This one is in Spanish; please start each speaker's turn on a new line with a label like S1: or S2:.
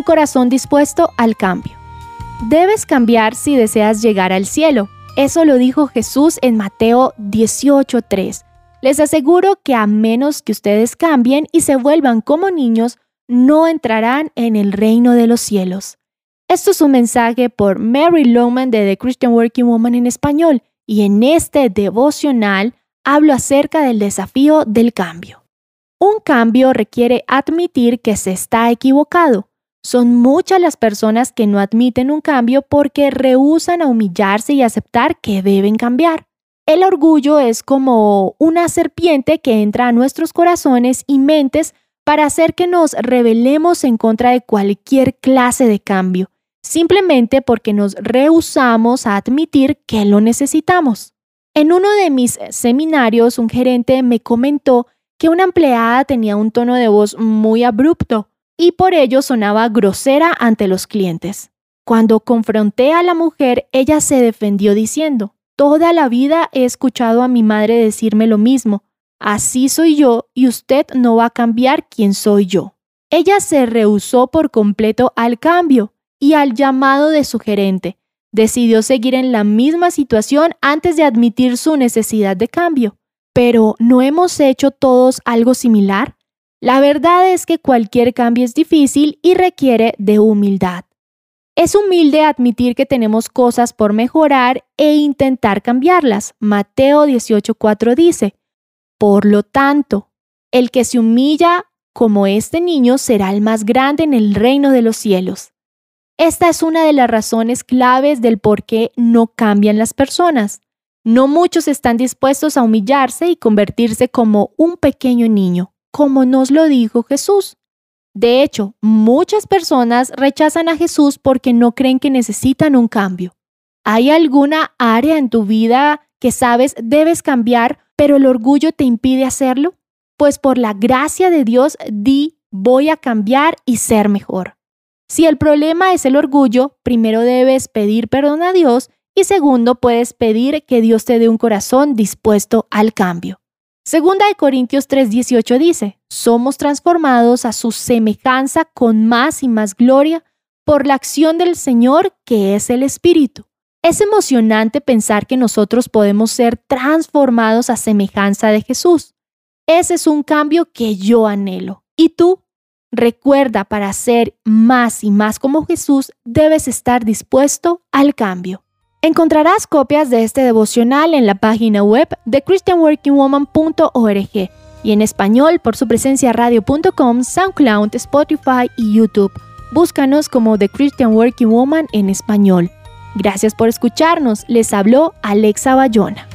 S1: un corazón dispuesto al cambio. Debes cambiar si deseas llegar al cielo. Eso lo dijo Jesús en Mateo 18:3. Les aseguro que a menos que ustedes cambien y se vuelvan como niños, no entrarán en el reino de los cielos. Esto es un mensaje por Mary Lowman de The Christian Working Woman en español y en este devocional hablo acerca del desafío del cambio. Un cambio requiere admitir que se está equivocado. Son muchas las personas que no admiten un cambio porque rehúsan a humillarse y aceptar que deben cambiar. El orgullo es como una serpiente que entra a nuestros corazones y mentes para hacer que nos rebelemos en contra de cualquier clase de cambio, simplemente porque nos rehusamos a admitir que lo necesitamos. En uno de mis seminarios, un gerente me comentó que una empleada tenía un tono de voz muy abrupto y por ello sonaba grosera ante los clientes. Cuando confronté a la mujer, ella se defendió diciendo, Toda la vida he escuchado a mi madre decirme lo mismo, así soy yo y usted no va a cambiar quién soy yo. Ella se rehusó por completo al cambio y al llamado de su gerente, Decidió seguir en la misma situación antes de admitir su necesidad de cambio. Pero ¿no hemos hecho todos algo similar? La verdad es que cualquier cambio es difícil y requiere de humildad. Es humilde admitir que tenemos cosas por mejorar e intentar cambiarlas. Mateo 18:4 dice, Por lo tanto, el que se humilla como este niño será el más grande en el reino de los cielos. Esta es una de las razones claves del por qué no cambian las personas. No muchos están dispuestos a humillarse y convertirse como un pequeño niño, como nos lo dijo Jesús. De hecho, muchas personas rechazan a Jesús porque no creen que necesitan un cambio. ¿Hay alguna área en tu vida que sabes debes cambiar, pero el orgullo te impide hacerlo? Pues por la gracia de Dios di voy a cambiar y ser mejor. Si el problema es el orgullo, primero debes pedir perdón a Dios y segundo puedes pedir que Dios te dé un corazón dispuesto al cambio. Segunda de Corintios 3:18 dice, somos transformados a su semejanza con más y más gloria por la acción del Señor que es el Espíritu. Es emocionante pensar que nosotros podemos ser transformados a semejanza de Jesús. Ese es un cambio que yo anhelo. ¿Y tú? Recuerda, para ser más y más como Jesús, debes estar dispuesto al cambio. Encontrarás copias de este devocional en la página web de christianworkingwoman.org y en español por su presencia radio.com, SoundCloud, Spotify y YouTube. Búscanos como The Christian Working Woman en español. Gracias por escucharnos. Les habló Alexa Bayona.